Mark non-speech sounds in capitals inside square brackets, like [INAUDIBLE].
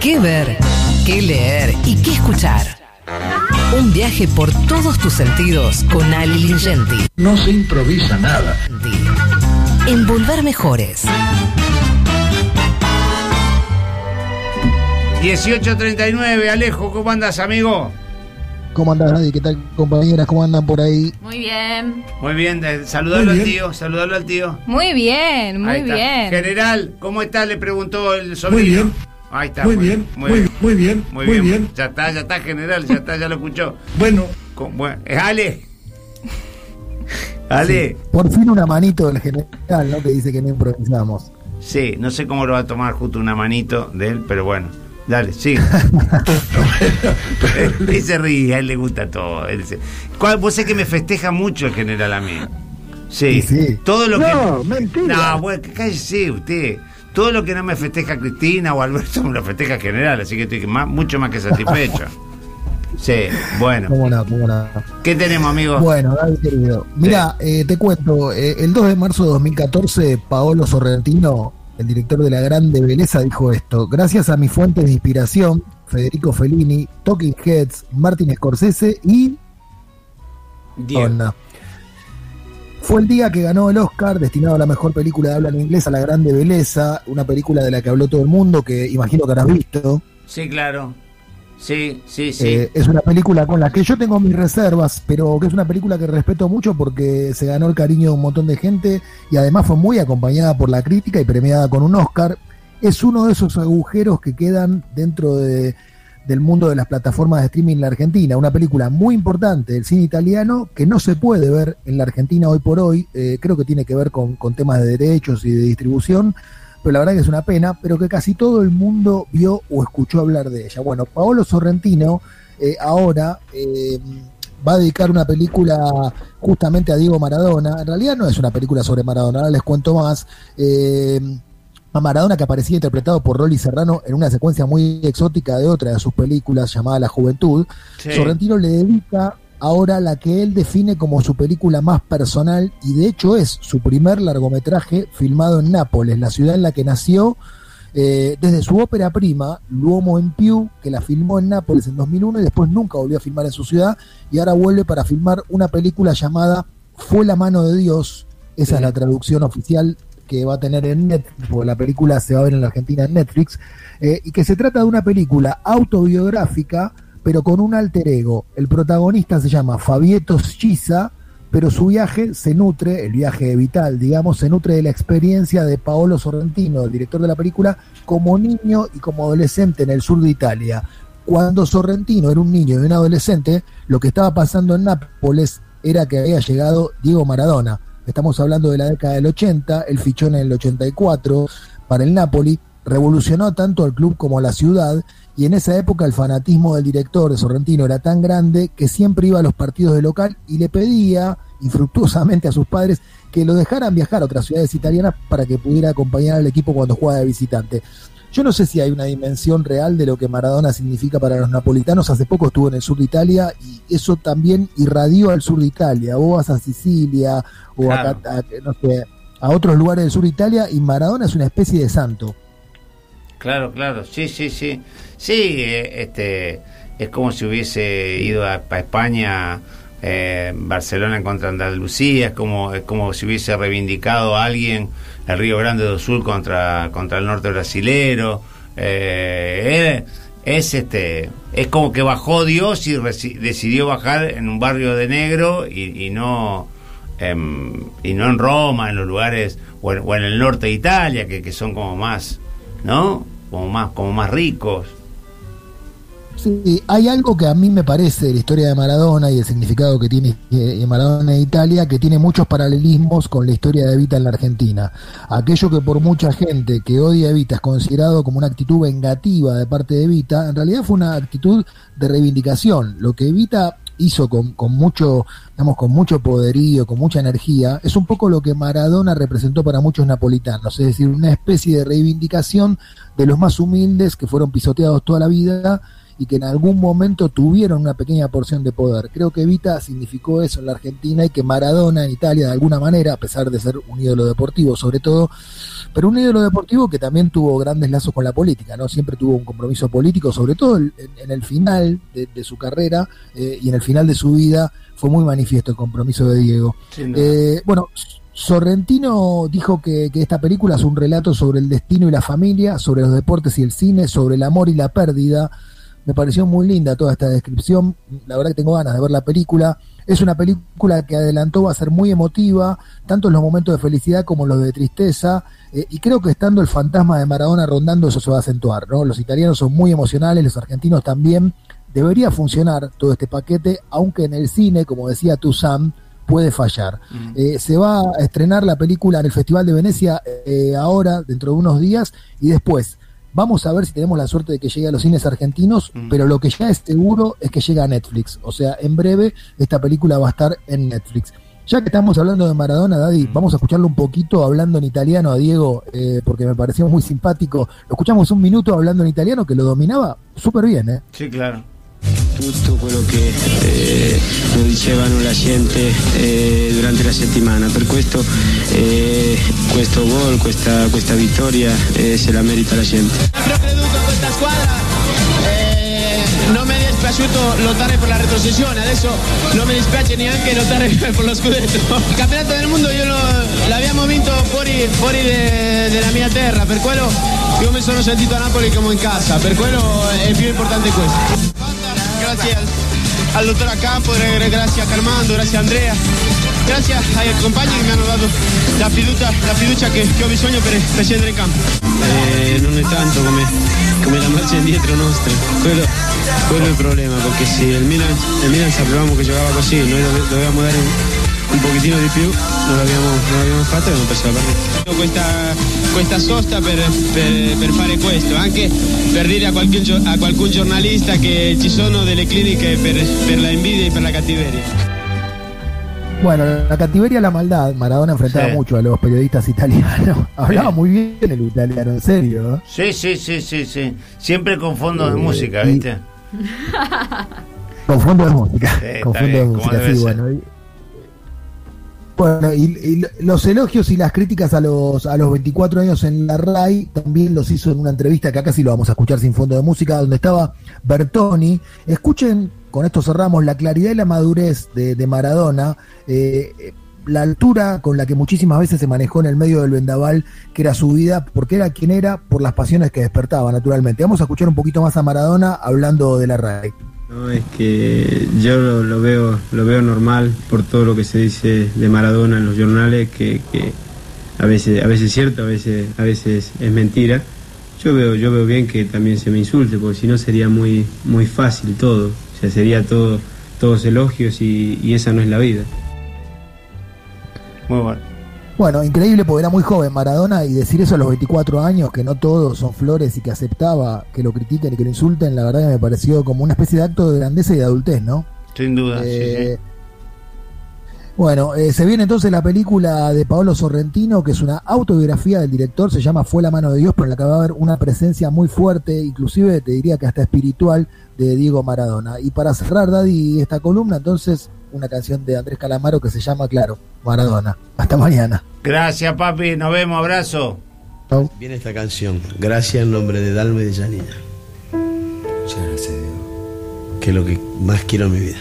qué ver, qué leer y qué escuchar. Un viaje por todos tus sentidos con Ali Lingenti. No se improvisa nada. Envolver mejores. 1839, Alejo, ¿cómo andas, amigo? ¿Cómo andas, Nadie? ¿Qué tal, compañeras? ¿Cómo andan por ahí? Muy bien. Muy bien, saludalo al tío, saludalo al tío. Muy bien, muy bien. General, ¿cómo está? Le preguntó el sobrino. Muy bien. Ahí está. Muy bien, muy, muy bien, Muy, muy bien. bien. Ya está, ya está, general, ya está, ya lo escuchó. Bueno, Con- bueno, eh, Ale. Ale. Por fin una manito del general, ¿no? Que dice que no improvisamos. Sí, no sé cómo lo va a tomar justo una manito de él, pero bueno. Dale, sí. [LAUGHS] él se ríe, a él le gusta todo. Él se- ¿Cuál- Vos sé que me festeja mucho el general a mí. Sí. Sí, sí. Todo lo No, que. mentira. No, bueno, que cállese usted. Todo lo que no me festeja Cristina o Alberto [LAUGHS] me lo festeja el general, así que estoy más- mucho más que satisfecho. [LAUGHS] Sí, bueno. ¿Cómo no? ¿Cómo no? ¿Qué tenemos, amigo? Bueno, David querido. Mira, eh, te cuento, eh, el 2 de marzo de 2014, Paolo Sorrentino, el director de La Grande Beleza, dijo esto. Gracias a mis fuentes de inspiración, Federico Fellini, Talking Heads, Martin Scorsese y Diego. Fue el día que ganó el Oscar, destinado a la mejor película de habla en inglés, a La Grande Beleza, una película de la que habló todo el mundo, que imagino que habrás visto. Sí, claro. Sí, sí, sí. Eh, es una película con la que yo tengo mis reservas, pero que es una película que respeto mucho porque se ganó el cariño de un montón de gente y además fue muy acompañada por la crítica y premiada con un Oscar. Es uno de esos agujeros que quedan dentro de- del mundo de las plataformas de streaming en la Argentina. Una película muy importante del cine italiano que no se puede ver en la Argentina hoy por hoy. Eh, creo que tiene que ver con, con temas de derechos y de distribución pero la verdad que es una pena, pero que casi todo el mundo vio o escuchó hablar de ella. Bueno, Paolo Sorrentino eh, ahora eh, va a dedicar una película justamente a Diego Maradona. En realidad no es una película sobre Maradona, ahora les cuento más. A Maradona que aparecía interpretado por Rolly Serrano en una secuencia muy exótica de otra de sus películas llamada La Juventud. Sí. Sorrentino le dedica ahora la que él define como su película más personal y de hecho es su primer largometraje filmado en Nápoles, la ciudad en la que nació eh, desde su ópera prima, L'Uomo in Più, que la filmó en Nápoles en 2001 y después nunca volvió a filmar en su ciudad y ahora vuelve para filmar una película llamada Fue la mano de Dios, esa es la traducción oficial que va a tener en Netflix, porque la película se va a ver en la Argentina en Netflix, eh, y que se trata de una película autobiográfica, pero con un alter ego. El protagonista se llama Fabieto Schisa, pero su viaje se nutre, el viaje vital, digamos, se nutre de la experiencia de Paolo Sorrentino, el director de la película, como niño y como adolescente en el sur de Italia. Cuando Sorrentino era un niño y un adolescente, lo que estaba pasando en Nápoles era que había llegado Diego Maradona. Estamos hablando de la década del 80, él fichó en el 84 para el Napoli, revolucionó tanto al club como a la ciudad y en esa época el fanatismo del director de Sorrentino era tan grande que siempre iba a los partidos de local y le pedía infructuosamente a sus padres que lo dejaran viajar a otras ciudades italianas para que pudiera acompañar al equipo cuando jugaba de visitante. Yo no sé si hay una dimensión real de lo que Maradona significa para los napolitanos. Hace poco estuvo en el sur de Italia y eso también irradió al sur de Italia. Vos vas a Sicilia o a, Claro. a- no sé, a otros lugares del sur de Italia y Maradona es una especie de santo. Claro, claro, sí, sí, sí. Sí, eh, este, es como si hubiese ido a, a España, eh, Barcelona en contra Andalucía, es como, es como si hubiese reivindicado a alguien el Río Grande do Sul contra, contra el norte brasilero. Eh, es este, es como que bajó Dios y decidió bajar en un barrio de negro y, no em, y no en Roma, en los lugares o en, o en el norte de Italia que, que son como más, ¿no? Como más, como más ricos. Sí, hay algo que a mí me parece de la historia de Maradona y el significado que tiene eh, Maradona en Italia, que tiene muchos paralelismos con la historia de Evita en la Argentina. Aquello que por mucha gente que odia a Evita es considerado como una actitud vengativa de parte de Evita, en realidad fue una actitud de reivindicación. Lo que Evita hizo con, con mucho, digamos, con mucho poderío, con mucha energía, es un poco lo que Maradona representó para muchos napolitanos, es decir, una especie de reivindicación de los más humildes que fueron pisoteados toda la vida y que en algún momento tuvieron una pequeña porción de poder. Creo que Evita significó eso en la Argentina y que Maradona en Italia de alguna manera, a pesar de ser un ídolo deportivo sobre todo, pero un ídolo deportivo que también tuvo grandes lazos con la política, ¿no? Siempre tuvo un compromiso político, sobre todo en, el final de, su carrera eh, y en el final de su vida fue muy manifiesto el compromiso de Diego. Eh, bueno, Sorrentino dijo que, esta película es un relato sobre el destino y la familia, sobre los deportes y el cine, sobre el amor y la pérdida. Me pareció muy linda toda esta descripción. La verdad que tengo ganas de ver la película. Es una película que adelantó va a ser muy emotiva, tanto en los momentos de felicidad como en los de tristeza. Eh, y creo que estando el fantasma de Maradona rondando, eso se va a acentuar. ¿no? Los italianos son muy emocionales, los argentinos también. Debería funcionar todo este paquete, aunque en el cine, como decía tú, Sam, puede fallar. Eh, se va a estrenar la película en el Festival de Venecia eh, ahora, dentro de unos días, y después vamos a ver si tenemos la suerte de que llegue a los cines argentinos, pero lo que ya es seguro es que llega a Netflix. O sea, en breve esta película va a estar en Netflix. Ya que estamos hablando de Maradona, Daddy, vamos a escucharlo un poquito hablando en italiano a Diego, eh, porque me pareció muy simpático. Lo escuchamos un minuto hablando en italiano, que lo dominaba súper bien, ¿eh? Sí, claro. tutto quello che eh, lo dicevano la gente eh, durante la settimana. Per questo eh, questo gol, questa, questa vittoria eh, se la merita la gente. Ho creduto a questa squadra. Eh, non mi è dispiaciuto lottare per la retrocessione, adesso non mi dispiace neanche lottare per lo scudetto. Il campionato del mondo io lo, l'abbiamo vinto fuori, fuori de, della mia terra, per quello io mi sono sentito a Napoli come in casa, per quello è più importante questo. gracias al, doctor Acampo, gracias a Carmando, gracias a Andrea, gracias ai compagni che mi hanno dato la fiducia, la fiducia che, che ho bisogno per, scendere in campo. Eh, non è tanto come, come la marcia indietro nostra, quello, quello, è il problema, perché se il Milan, il Milan sapevamo che giocava così, noi dovevamo dare un, un pochettino di più, non l'abbiamo, non l'abbiamo fatto e abbiamo perso la partita. Questa, questa sosta per, per, per, fare questo, anche per dire a qualcun, a qualcun giornalista che ci sono delle cliniche per, per la invidia y per la cattiveria. Bueno, la cattiveria y la maldad, Maradona enfrentaba mucho a los periodistas italianos. [LAUGHS] Hablaba muy bien el italiano, en serio. Sí, sí, sí, sí, sí. Siempre con fondo de música, ¿viste? [LAUGHS] con fondo de música. con fondo de música, sí, bueno. Bueno, y, los elogios y las críticas a los, a los 24 años en la RAI también los hizo en una entrevista que acá sí lo vamos a escuchar sin fondo de música, donde estaba Bertoni. Escuchen, con esto cerramos, la claridad y la madurez de, Maradona, eh, la altura con la que muchísimas veces se manejó en el medio del vendaval, que era su vida, porque era quien era, por las pasiones que despertaba, naturalmente. Vamos a escuchar un poquito más a Maradona hablando de la RAI. No, es que yo lo, veo, lo veo normal por todo lo que se dice de Maradona en los jornales, que, a veces, a veces es cierto, a veces, a veces es mentira. Yo veo, yo veo bien que también se me insulte, porque si no sería muy, muy fácil todo. Sea, sería todo, todos elogios y, y esa no es la vida. Muy bueno. Bueno, increíble porque era muy joven Maradona y decir eso a los 24 años, que no todos son flores y que aceptaba que lo critiquen y que lo insulten, la verdad que me pareció como una especie de acto de grandeza y de adultez, ¿no? Sin duda. Eh, bueno, eh, se viene entonces la película de Paolo Sorrentino, que es una autobiografía del director, se llama Fue la mano de Dios, pero en la que va a haber una presencia muy fuerte, inclusive te diría que hasta espiritual, de Diego Maradona. Y para cerrar, Daddy, esta columna, entonces una canción de Andrés Calamaro que se llama, claro, Maradona. Hasta mañana. Gracias, papi. Nos vemos. Abrazo. Viene esta canción. Gracias en nombre de Dalma y de Janina. Muchas gracias, Dios. Que es lo que más quiero en mi vida.